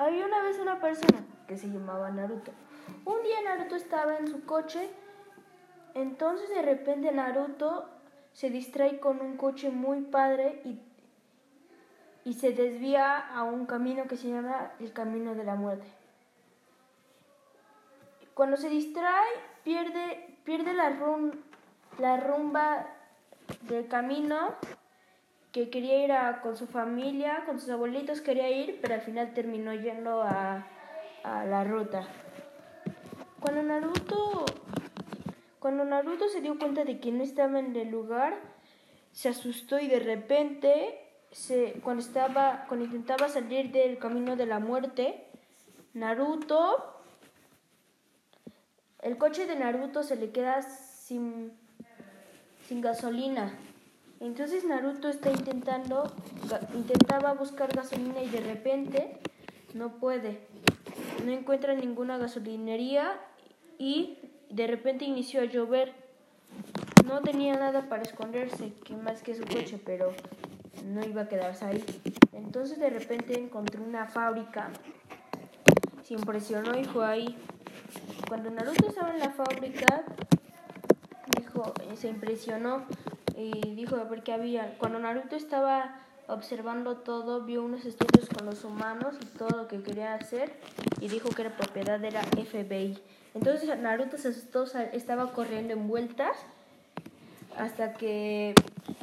Había una vez una persona que se llamaba Naruto. Un día Naruto estaba en su coche, entonces de repente Naruto se distrae con un coche muy padre y, y se desvía a un camino que se llama el Camino de la Muerte. Cuando se distrae, pierde, pierde la, la rumba del camino que quería ir a, con su familia, con sus abuelitos, quería ir, pero al final terminó yendo a, a la ruta. Cuando Naruto, cuando Naruto se dio cuenta de que no estaba en el lugar, se asustó y de repente, se, cuando, estaba, cuando intentaba salir del camino de la muerte, Naruto el coche de Naruto se le queda sin, sin gasolina. Entonces Naruto está intentando, intentaba buscar gasolina y de repente no puede. No encuentra ninguna gasolinería y de repente inició a llover. No tenía nada para esconderse, que más que su coche, pero no iba a quedarse ahí. Entonces de repente encontró una fábrica. Se impresionó y fue ahí. Cuando Naruto estaba en la fábrica, dijo, se impresionó y dijo qué había. Cuando Naruto estaba observando todo, vio unos estudios con los humanos y todo lo que quería hacer y dijo que era propiedad de la FBI. Entonces Naruto se asustó, estaba corriendo en vueltas hasta que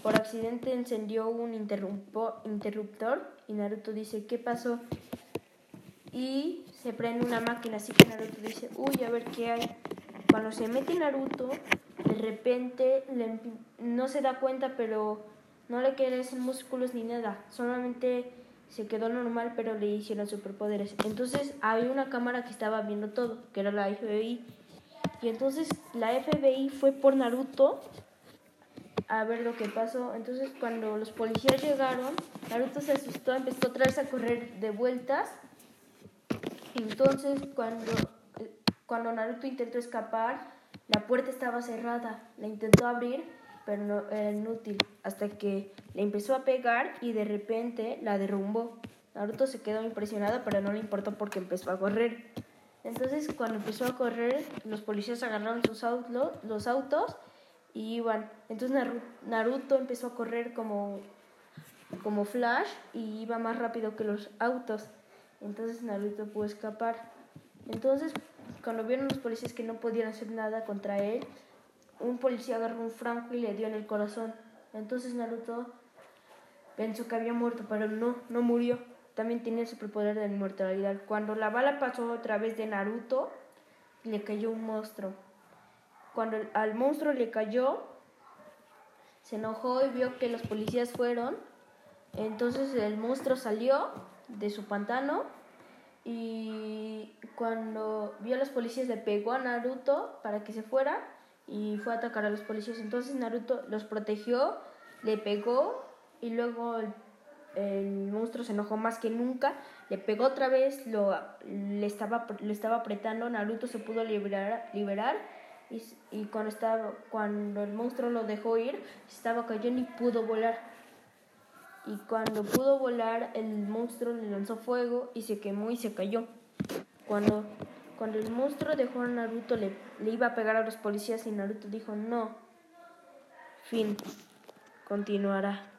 por accidente encendió un interruptor y Naruto dice, ¿qué pasó? Y se prende una máquina, así que Naruto dice, uy, a ver qué hay. Cuando se mete Naruto, de repente no se da cuenta, pero no le crecen músculos ni nada. Solamente se quedó normal, pero le hicieron superpoderes. Entonces había una cámara que estaba viendo todo, que era la FBI. Y entonces la FBI fue por Naruto a ver lo que pasó. Entonces cuando los policías llegaron, Naruto se asustó, empezó otra vez a correr de vueltas entonces, cuando, cuando Naruto intentó escapar, la puerta estaba cerrada. La intentó abrir, pero no, era inútil. Hasta que le empezó a pegar y de repente la derrumbó. Naruto se quedó impresionado, pero no le importó porque empezó a correr. Entonces, cuando empezó a correr, los policías agarraron sus los autos y iban. Entonces, Naruto empezó a correr como, como Flash y iba más rápido que los autos. Entonces Naruto pudo escapar. Entonces, cuando vieron los policías que no podían hacer nada contra él, un policía agarró un franco y le dio en el corazón. Entonces Naruto pensó que había muerto, pero no, no murió. También tiene el superpoder de inmortalidad. Cuando la bala pasó otra vez de Naruto, le cayó un monstruo. Cuando al monstruo le cayó, se enojó y vio que los policías fueron. Entonces el monstruo salió de su pantano y cuando vio a los policías le pegó a Naruto para que se fuera y fue a atacar a los policías. Entonces Naruto los protegió, le pegó y luego el, monstruo se enojó más que nunca, le pegó otra vez, lo, le, estaba, le estaba apretando, Naruto se pudo liberar, liberar y, y cuando, estaba, cuando el monstruo lo dejó ir, estaba cayendo y pudo volar y cuando pudo volar el monstruo le lanzó fuego y se quemó y se cayó. Cuando, cuando el monstruo dejó a Naruto le, le iba a pegar a los policías y Naruto dijo no. Fin. Continuará.